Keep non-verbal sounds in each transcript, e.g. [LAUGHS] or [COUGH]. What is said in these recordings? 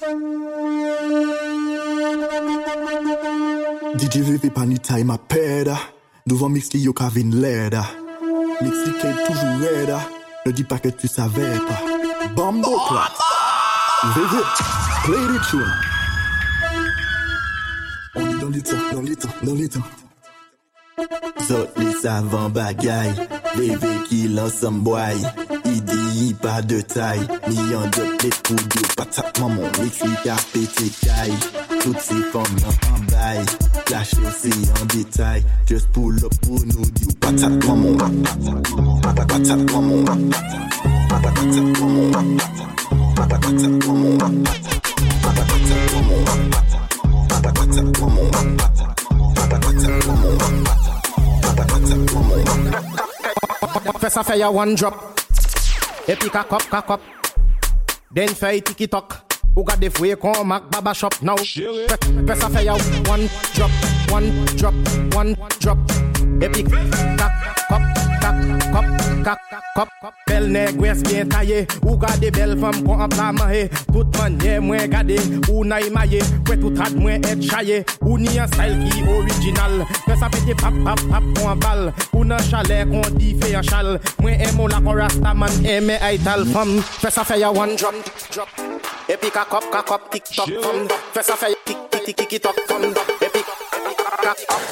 DJ VV pa ma peda Devant mix li yo leda. Mix li ken toujou Ne di pa que tu savais pas Bambo clat VV, play the tune. On est dans l'état, dans l'état, dans l'état Zot li savan bagay VV ki lan yi pa de tay Mi yon de plet pou di patak maman Mix li ka pete kay Tout se fom nan an bay Flash se detay Just pull up pou nou di patak maman Patak maman Patak maman Patak maman Patak maman Fè sa fè ya one drop Epi kakop kakop Den fè yi tiki tok Ou gade fwe kon mak baba shop? Now sa fè ya one drop One drop, one drop Epi kakop kakop kakop Bel negwes bien taye Ou gade bel fam kon an pla mahe. Tout manye mwen gade Ou na imaye Kwe tout ad mwen et chaye Ou ni an style ki original. Fè sa pete pap pap pap kon an bal. Ou nan chalet kon di fe an chal. Mwen emo la kon rasta man eme ay tal fam. Fè sa ya one drop. Drop Epi kakop kakop tik tok fam. Fè sa fè tik tik tik tik tok fam Epi kakop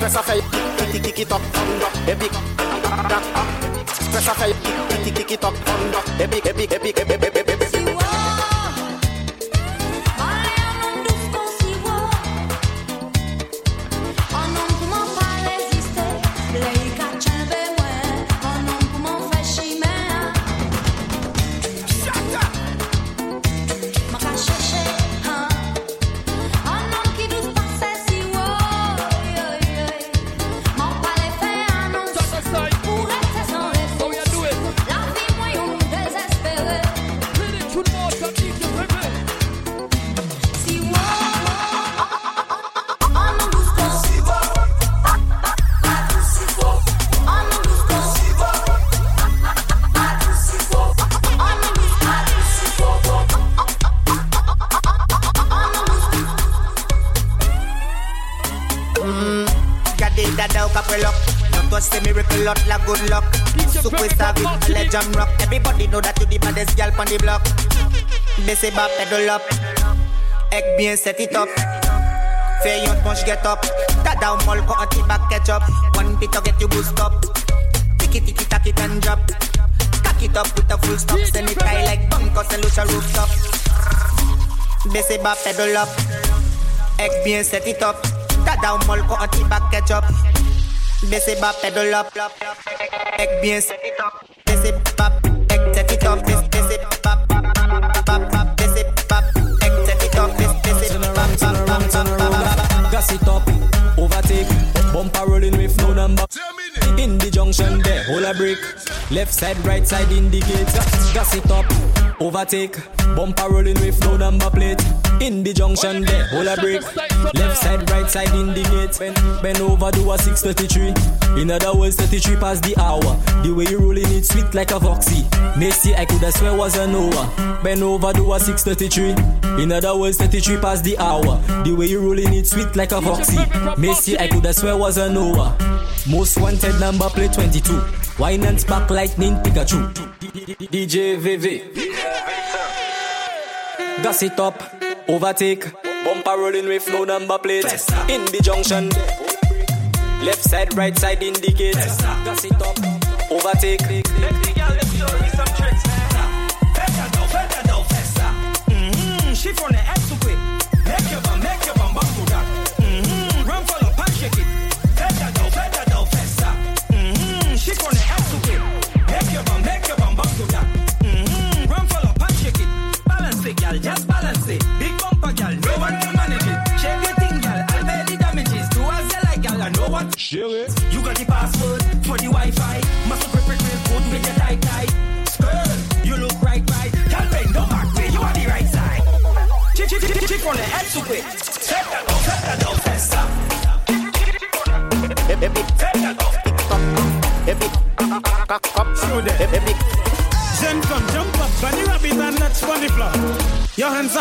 Fè sa fè tik tik tik tok fam Epi kakop Fè sa fè tik tik tik tok fam Epi epi epi epi epi epi Gade good luck. Super savage, a legend rock. Everybody know that you the baddest girl on the block. Baissez bas, pedal up. Ek bien set it up. Fais yon punch get up. Ou mol ko anti back catch up One bit get you boost up. Tiki tiki tack it and drop. Cock it up with a full stop. Send it high like bunkers and lucha rooftop. Baissez bas, pedal up. Ek bien set it up. Ou mol ko anti back catch up Baissez bas, pedal up Ek bien set it up Baissez bas, ek set it up Baissez bas, bap, bap, baissez bas Ek set it up Baissez bas, bap, bap, bap, bap Gas it up, overtake, bumper rolling with no number. In the junction there, hold a break. Left side, right side indicate. Gas it up, overtake, bumper rolling with no number plate. In the junction there, hold a break. Left side, right side indicate. Bend, bend over, do a 633. In other words, 33 past the hour. The way you rolling it sweet like a foxy. Macy, I coulda swear was a Noah. Bend over, do a 633. In other words, 33 past the hour. The way you rolling it sweet like a foxy. Macy, I coulda swear was a Noah. Most wanted number plate 22. Wine and spark lightning Pikachu. DJ VV. Gas it up, overtake. Bumper rolling with no number plate. In the junction. Left side, right side indicate. Gas it up, overtake. Mm-hmm, she from the head to quick. Make your make your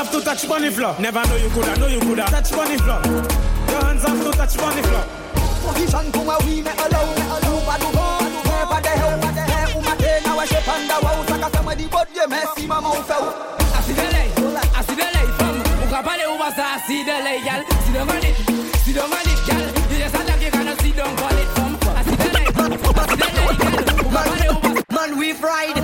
up to touch bunny floor. Never know you coulda, know you coulda. Touch bunny floor. Your hands up to touch bunny floor. Position kuma we me allow me allow pa du go Never the hell pa the hell uma te na wa shape and wow. Saka sama di body Messi mama ufau Asidele, asidele fam Ukapale ubasa asidele gal Sit down on it, sit down on it gal You just attack you cannot sit down on it fam Asidele, asidele gal Ukapale ubasa Man we fried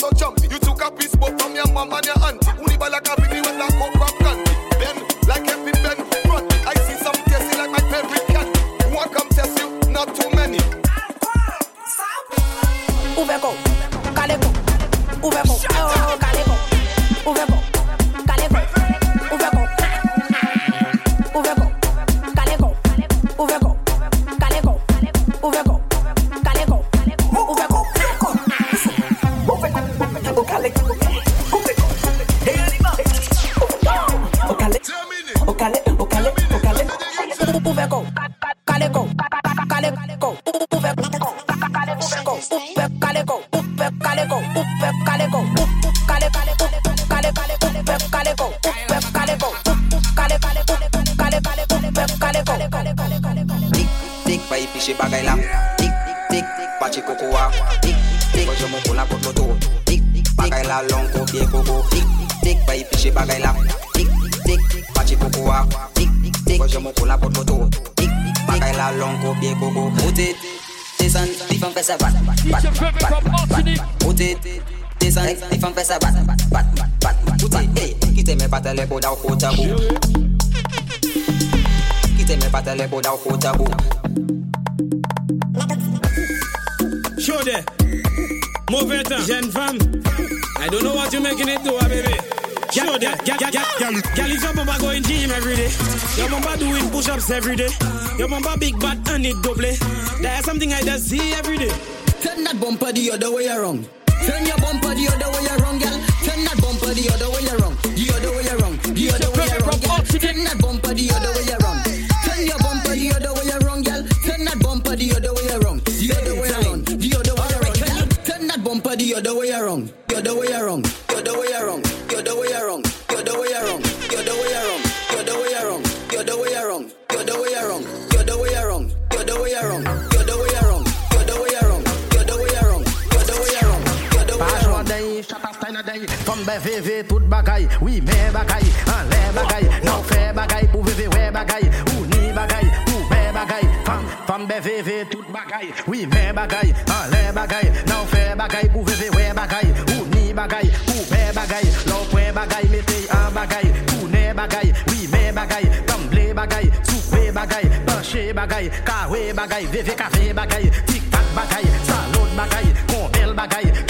so jump. je mwen kola pot moto Bagay la lon ko bie koko Mote, desan, di fèm fè bat Bat, bat, bat, mote Desan, di fèm fè sa bat Bat, bat, bat, mote Kite men patele koda ou kota bou Kite men patele koda ou kota bou Chode, mou vetan, jen fam I don't know what you're making it do, ah, baby. Show there. Gal, gal, gal, gal, gal, your mama going gym every day? Your mama doing push-ups every day? Your mama big butt and it double? That's something I just see every day. Turn that bumper the other way around. Turn your bumper the other way around, girl. Turn that bumper the other way around. The other way around. The other way around, girl. Turn that bumper bagay Fom bay veve tout bagay. Oui men bagay, an le bagay. Nou fe bagay pou veve we bagay. Ou ni bagay, ou be bagay. Fom, fom bay veve tout bagay. Oui men bagay, an le bagay. Nou fe bagay pou veve we bagay. Ou ni bagay, ou be bagay. Lou pre bagay, metey an bagay. Koune bagay, oui men bagay. Kamble bagay, soupe bagay. Panche bagay, kawe bagay. Veve kafe bagay, tik tak bagay Salot bagay, konbel bagay.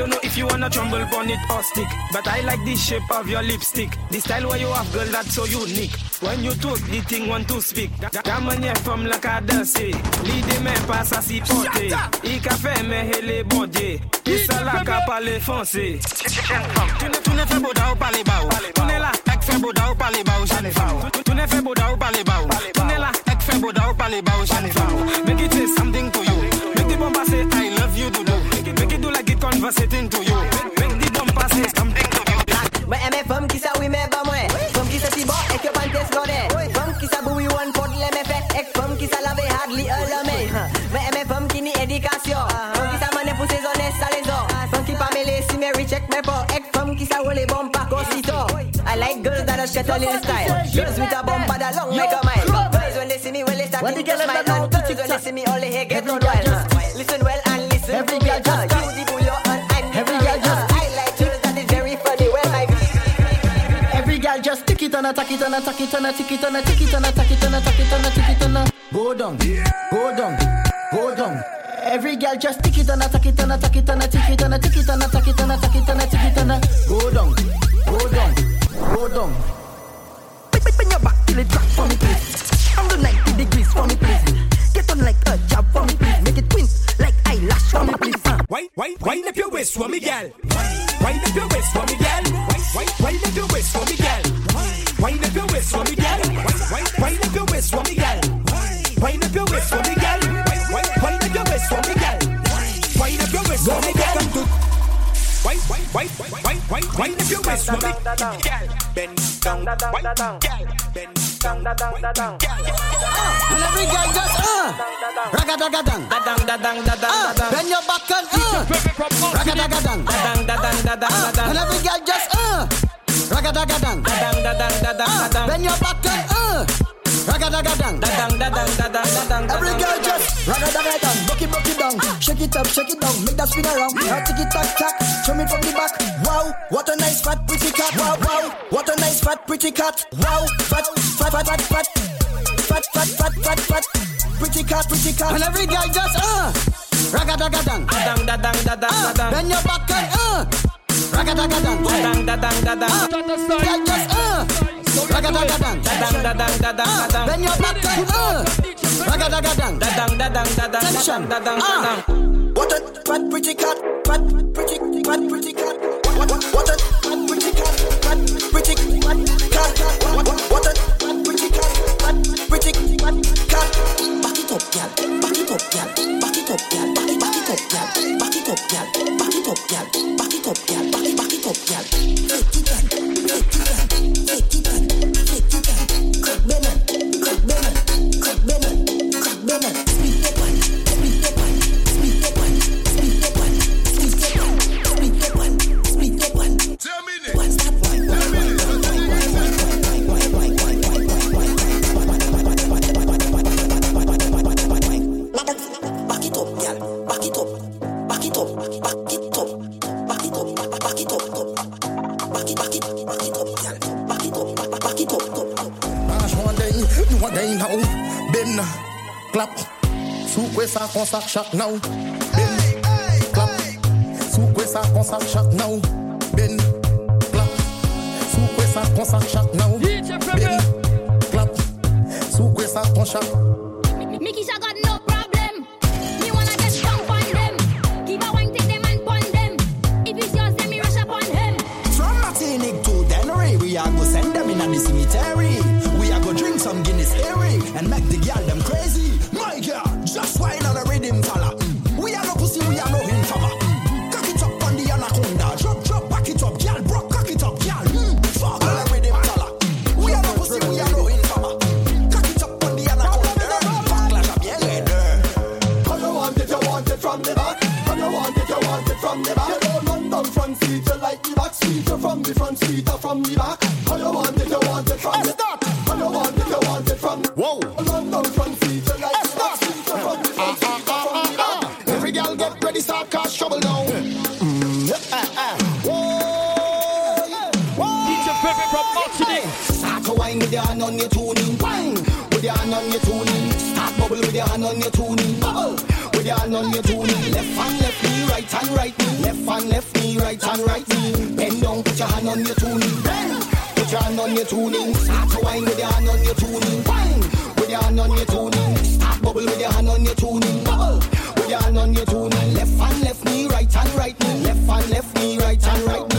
don't know if you wanna tremble bonnet or stick, but I like the shape of your lipstick. The style where you have, girl, that's so unique. When you talk, the thing want to speak. Gaman ye from like a lead Lide me pass a si pote. I ka fe me hele bode. a la capa le fonse. Tu ne fe boda ou pale ba ou. Tu ne la ek fe boda ou pale ba ou. Tu ne fe boda ou pale ba ou. Tu ne la ek fe boda ou pale ba ou. Like it conversating to you. Make the bomba say something to you. Mwen eme fom ki sa wime ba mwen Fom ki sa si bon ek yo pantes gode Fom ki sa boui wan pot le me fe Ek fom ki sa lave hardly a la me Mwen eme fom ki ni edikasyon Fom ki sa mane pou se zone sa le zon Fom ki pa mele si me recheck me po Ek fom ki sa wole bom pa kosito I like girls that are shut a little style. Girls with a bumper that long like a mile Girls when they see me, when they start to smile And girls when they see me, all they hear get run wild tana, taki tana, taki tana, tiki tana, tiki tana, taki tana, taki tana, tiki tana. Go down, go down, go down. Every girl just tiki tana, taki tana, taki tana, tiki tana, tiki tana, taki tana, taki tana, tiki tana. Go down, go down, go down. Bend your back till it drop for me, please. Angle 90 degrees for me, please. Get on like a job for me, please. Make it twins like eyelash for me, please. Why, why, why up your waist for me, girl? Why, why up your waist for me, girl? Why, why, why up your waist for me, girl? Wine up your waist for me, girl. Wine, wine, wine up your waist for me, girl. Wine up your waist for me, girl. Wine, wine, wine up your waist for me, girl. Wine up your waist for me, girl. Wine, wine, wine, wine, wine, wine up your waist for me, girl. Bend down, wine, girl. Bend down, wine, girl. And every girl just uh, raga daga dang, Dang da dang da dang da uh, dang. bend your back and uh, raga daga dang, Dang da dang da dang da uh, dang. and every girl just uh, Raga da da da da da Dadang, dadang, dadang, ah, dadang. When Bend your back and uh. Ragadagadang. Dadang, dadang, dadang, dadang. Every girl just ragadagadang. Broke it, broke it down. Shake it up, shake it down. Make that spin around. Now tick it, tack, tack. Show me from the back. Wow, what a nice fat pretty cat. Wow, wow, what a nice fat pretty cat. Wow, fat, fat, fat, fat, fat. Fat, fat, fat, fat, fat. Pretty cat, pretty cat. And every girl just uh. Ragadagadang. Dadang, dadang, dadang, dadang. Bend your back and uh. Ah, uh. ah, when you. uh. uh. Ah. What a fat pretty cat, fat pretty, fat pretty cat. What, what, what a fat pretty cat, fat pretty, fat cat. What, what, what a fat pretty cat, fat pretty, fat cat. Back it up, gal. Back it up, gal. Back it up, gal. Back it, back it up, gal. Back it up, gal. Back it up, gal. Back it up, gal. Back it, back it up, gal. Take it take it do one day now. Ben, clap. Soukwe sa kon sak chak now. Ben, clap. Soukwe sa kon chak now. Ben, clap. Soukwe sa kon chak now. Ben, clap. Soukwe sa kon chak. Mickey Sha got on your tuning. Wine with your hand on your tuning. Start bubble with your hand on your tuning. Bubble with your hand on your tuning. Left hand, left knee, right hand, right knee. Left hand, left knee, right hand, right knee. Bend down, put your hand on your tuning. Bend, put your hand on your tuning. Start to wine with your hand on your tuning. Wine with your hand on your tuning. Start bubble with your hand on your tuning. Bubble with your hand on your tuning. Left hand, left knee, right hand, right knee. Left hand, left knee, right hand, right knee.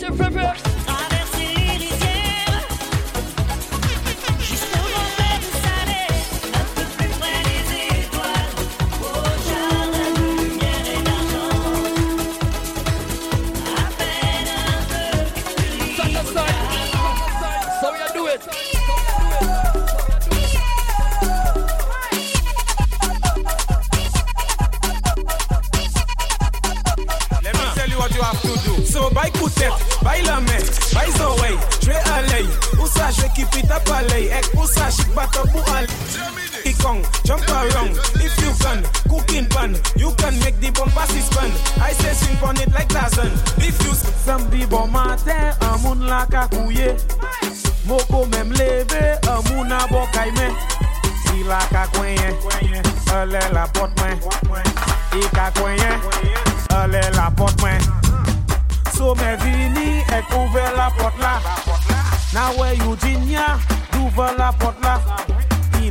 Traverser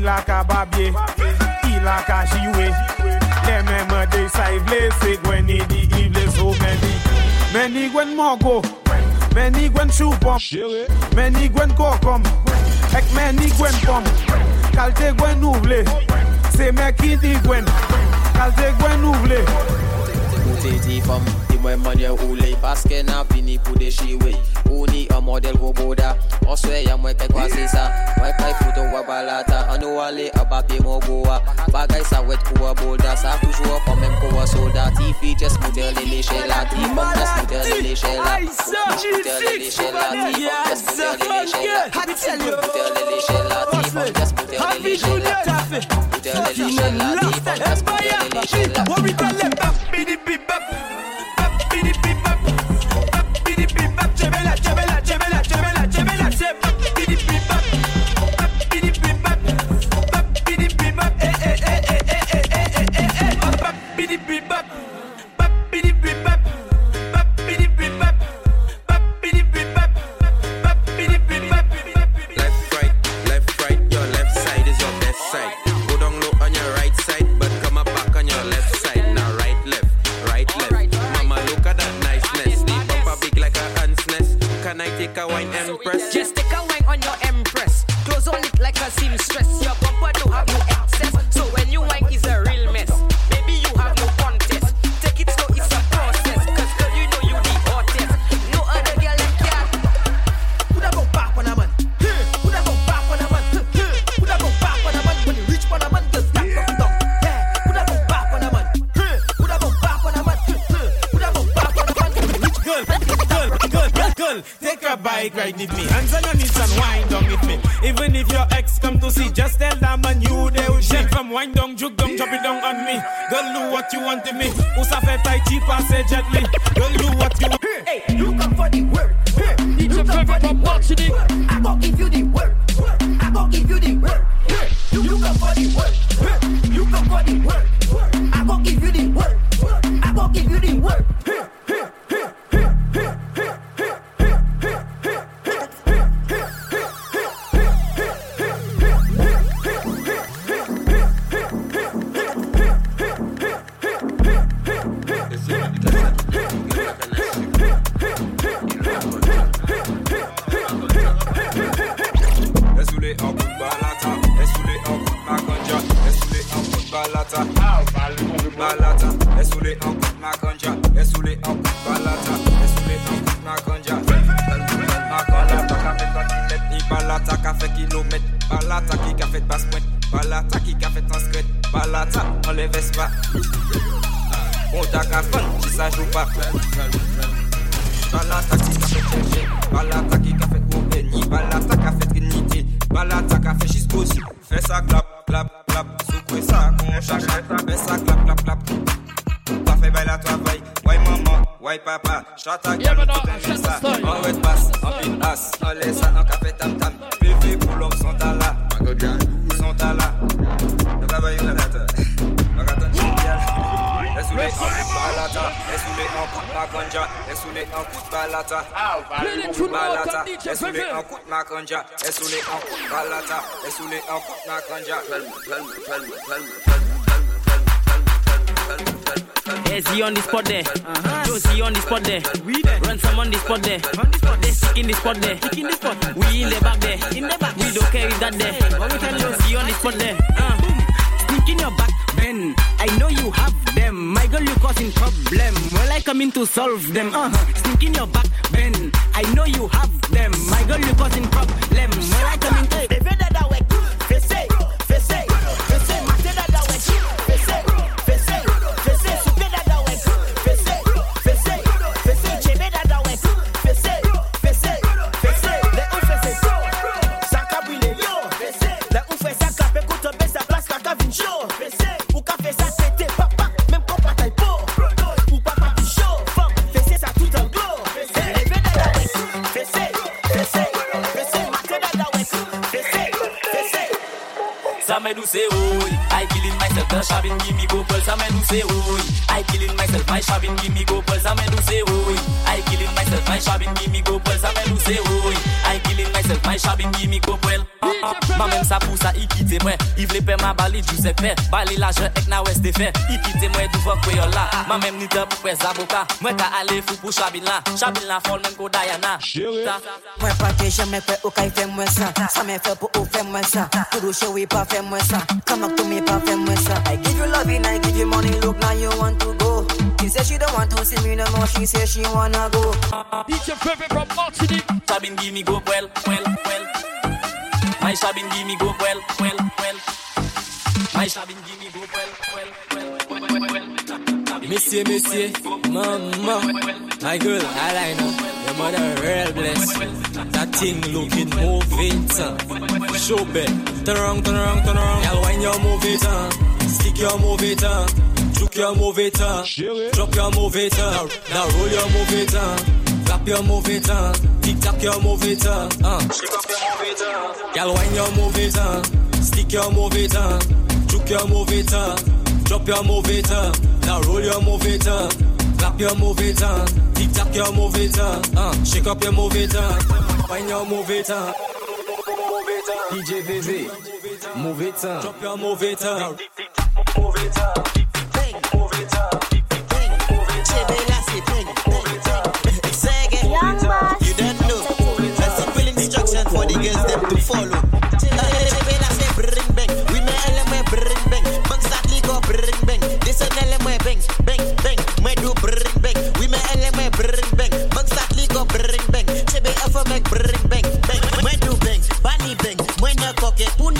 Il a ka babye, il a ka jiwe. Les mêmes de sa ivle, c'est gwen ni di ivle so many. Many gwen mogo, many gwen choupom, many gwen kokom, ek many gwen pom. Kalte gwen ouvle, c'est me qui di gwen. Kalte gwen ouvle. Ou te di fam, di mwen manye oule Paske nan vini pou de shiwe Ou ni an model go boda Oswe ya mwen kay kwa se sa Mwen kay foto wa balata An nou ale a papi mo goa Bagay sa wet kou a bolda Sa toujou fam menm kou a solda Ti fi just moudel le leche la Ti fam just moudel le leche la Moudel le leche la Ti fam just moudel le leche la Moudel le leche la Ti fam just moudel le leche la Moudel le leche la Ti fam just moudel le Bail à toi veille, ouais maman, ouais papa, chante à gueule, tout un ça. En wet pass, en pile as, en laisse en café tam tam. Bébé pour l'homme sont à là, sont à là. Le travail magaton en coup de balata, esule en coup de makanja, esule en coup de balata, coup de balata, esule en coup de en coup de balata, esule en coup de makanja. Ezzy on the spot there. Josie on the spot there. we Run some on the spot there. They sick in the spot there. We in the back there. in the back. We don't care if that there. Josie on the spot there. Uh. Sneak in your back, Ben. I know you have them. My girl, you causing problem. Well, I come in to solve them. Uh. Sneak in your back, Ben. I know you have them. My girl, you causing problem. Well, I come in to. Fessé, go pull. Some do say, oh, I killing myself, my shabin, give me go pull. Some do say, oh, I killing myself, my shabin, give me go pull. Some do say, oh, I killing myself, my shabin, give me go pull. Ma même sa pousse à y quitter moi. Il vle pe ma bali du se fait. Bali la je ek na west de fait. Y quitter moi du fuck yo là. Ma même ni te pou pes avocat. Moi ka ale fou pou Chabin la Chabin la fol même ko Diana Ta- Mwen pa ke jeme kwe ou kay fe mwen sa Sa men fe pou ou fe mwen sa Kudu show we pa fe mwen sa Come up to me pa fe mwen sa I give you loving, I give you money. Look now you want to go. She say she don't want to see me no more. She say she wanna go. It's your favorite from Martinique Chabin give me go well, well, well My Chabin give me go well, well, well My Chabin give me go well, well, well, well, well Monsieur, monsieur, mama, my girl, I like eyeliner, your mother real blessed. That thing looking moving, son. Show bed, turn around, turn around, turn around. Y'all when you move it, uh. stick your move it, uh. juke your move it, uh. drop your move it, uh. now roll your move it, uh. clap your move it, uh. tick tock your move it, uh. uh. shake up your move it, uh. Y'all when you move it, uh. stick your move it, uh. juke your move it, uh. Drop your move it, uh. now roll your move it, uh. clap your move it, uh. tick tock your move it, uh. uh. shake up your move it, uh. find your move it, uh. DJ VV, move it, uh. drop your move it, move it, uh. To follow. Bring bang, we LM bring bang. Bang start go bring bang. This an LM bang, bang bang. Me do bang, we me LM bring bang. Bang start go bring bang. Chebe alpha make bring bang, bang. Me do bang, bali bang. Na koke puna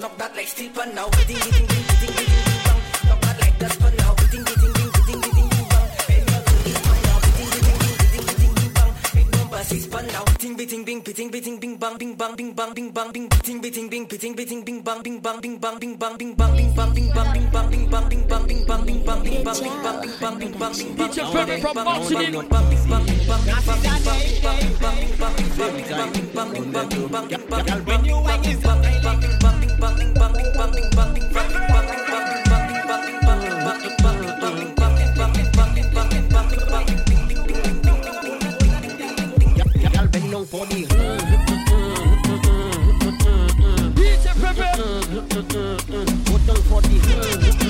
Knock that like steel pan now. Beating, beating, bing, beating, beating, bing, bang. Knock that like dustpan now. Beating, beating, bing, beating, beating, bing, bang. Bend your toe, this pan now. Beating, beating, bing, beating, beating, bing, bang. Make number six pan now. Beating, beating, bing, beating, beating, bing, bang, bing, bang, bing, bang, bing, bang, bing. Beating, beating, bing, beating, beating, bing, bang, bing, bang, bing, bang, bing, bang, bing, bang, bing, bang, bing, bang, bing, bang, bing, bang, bing, bang, bing, bang, bing, bang, bing, bang, bing, bang, bing, bang, bing, bang, bing, bang. DJ Purple from Martinique. When you wine is Y'all bend down for the DJ Purple Go down for the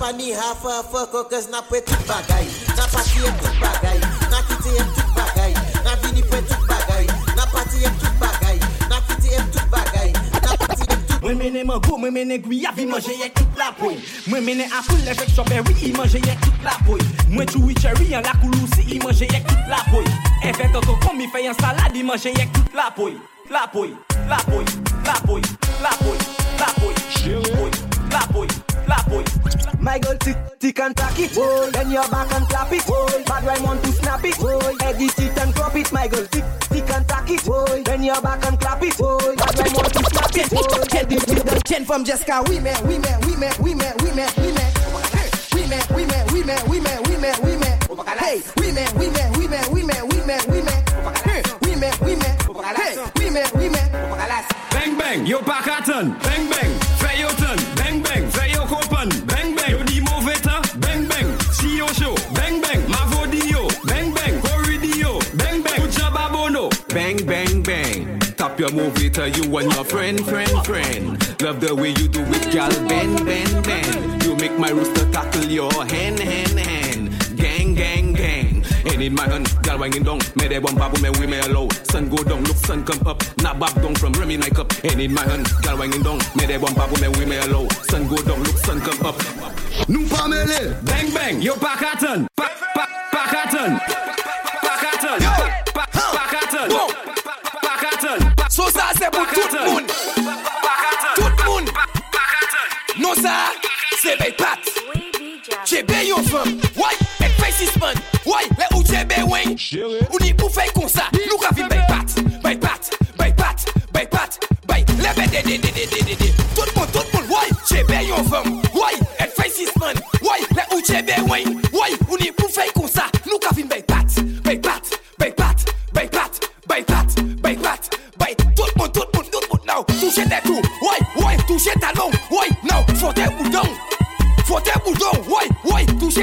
pa ni hafa foko Kez na pwe tout bagay. Na pati yem tout bagay. Na kiti yem tout bagay. Na vini pwe tout bagay. Na pati yem tout bagay. Na kiti yem tout bagay. Na pati yem tout bagay Mwen mene mango, mwen mene guyav Vi manje yek tout la boy Mwen mene apple evek strawberry I manje yek tout la boy Mwen chewy cherry an la koulousi I manje yek tout la boy Evek koko kom mi fey yon salade I manje yek tout la boy La boy, la boy, la boy, la boy, la boy, la boy, la boy poy, la poy My girl tick tick and tack it, boy. Then your back and clap it, boy. Bad wine want to snap it, boy. Eggy sit and crop it, my girl tick tick and tack it, boy. Then your back and clap it, boy. Bad wine want to snap it, boy. Tell the with the ten from Jessica, we met, we met, we met, we met, we met, we met. We met, we met, we met, we met, we met, we met. Hey, we met, we met, we met, we met, we met, we met. We met, we met, hey, we met, we met. Bang bang, yo pakatan. Bang bang, Bang bang bang. Tap your movita, uh, you and your friend, friend, friend. Love the way you do it, gal. Bend, bend, bend. You make my rooster tackle your hand, hand, hand. Gang, gang, gang. And in my hand, gal wanging down. Me de one babu, me we me allow. Sun go down, look sun come up. Now back down from Remy Nike up. And in my hand, gal wanging down. Me de one babu, me we me allow. Sun go down, look sun come up. Pa mele Bang bang, yo pakatan. Pa, pa, pakatan. Pakatan. se pou tout moun Tout moun Non sa, se bey pat Chebe yon fam, woy, ek fey sisman Woy, le ou chebe weng Ou ni pou fey kon sa, nou ka vin bey pat Bey pat, bey pat, bey pat Bey, le bey de de de de de de de Tout moun, tout moun, woy, chebe yon fam Woy, ek fey sisman Woy, le ou chebe weng Woy, ou ni pou fey kon sa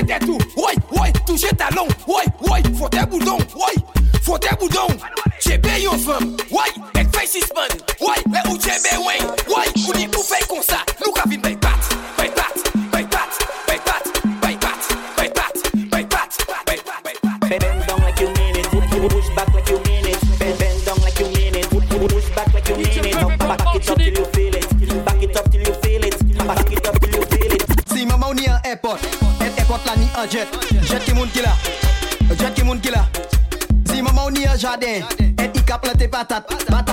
tes tout, ouais, ouais, touchez talon, ouais, ouais, faut des boudons, batata, batata.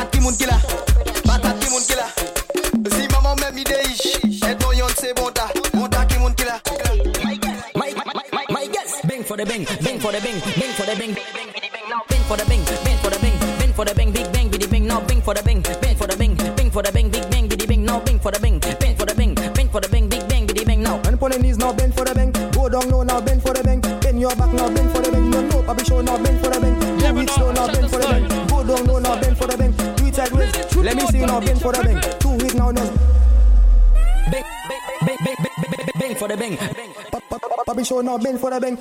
bang for the bang. Papi show no bang for the bang.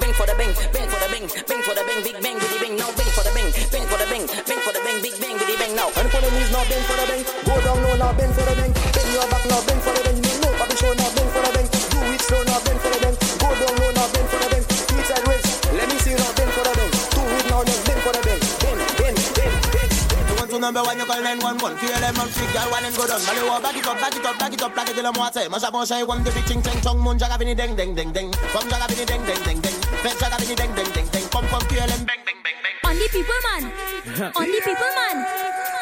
Bang for the bang, bang for the bang, bang for the bang, big bang with the bang now, bang for the bang, bang for the bang, bang for the bang, big bang with the bang now. And for the knees now, bang for the bang, go down low now, bang for the bang, bend your back now, bang for the bang, no, papi show now, bang for the bang, do it slow now, bang for the number one, you call 911 Fear them and freak, girl, one and go down. Mali war, back it up, back it up, back it up Back it till I'm water. Masa bon shay, one, the big ching ching chong Moon jaga bini ding ding ding ding. From jaga bini ding ding ding ding. Fed jaga bini ding ding ding ding. Come, come, fear bang, bang, bang, bang. On the people, man. [LAUGHS] On the people, man.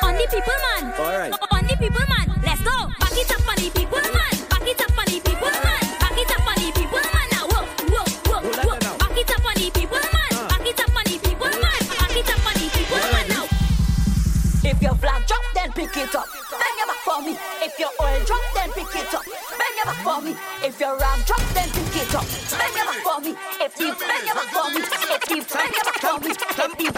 On the people, man. Alright On the people, man. me. If you're wrong, drop them to get up. Bend over for me. If you bend over for me. If you bend over for me. If you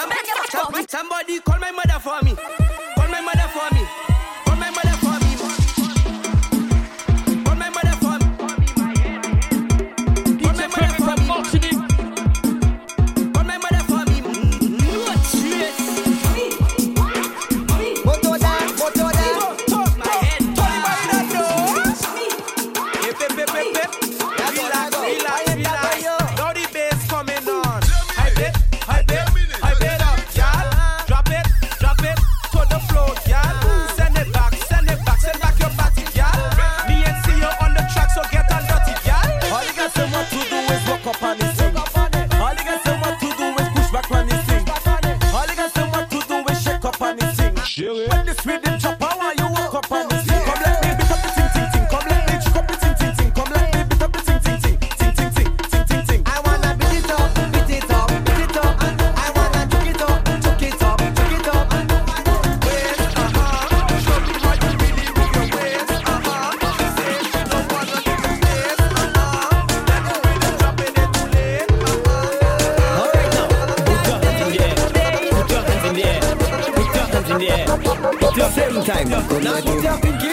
Now put your pinky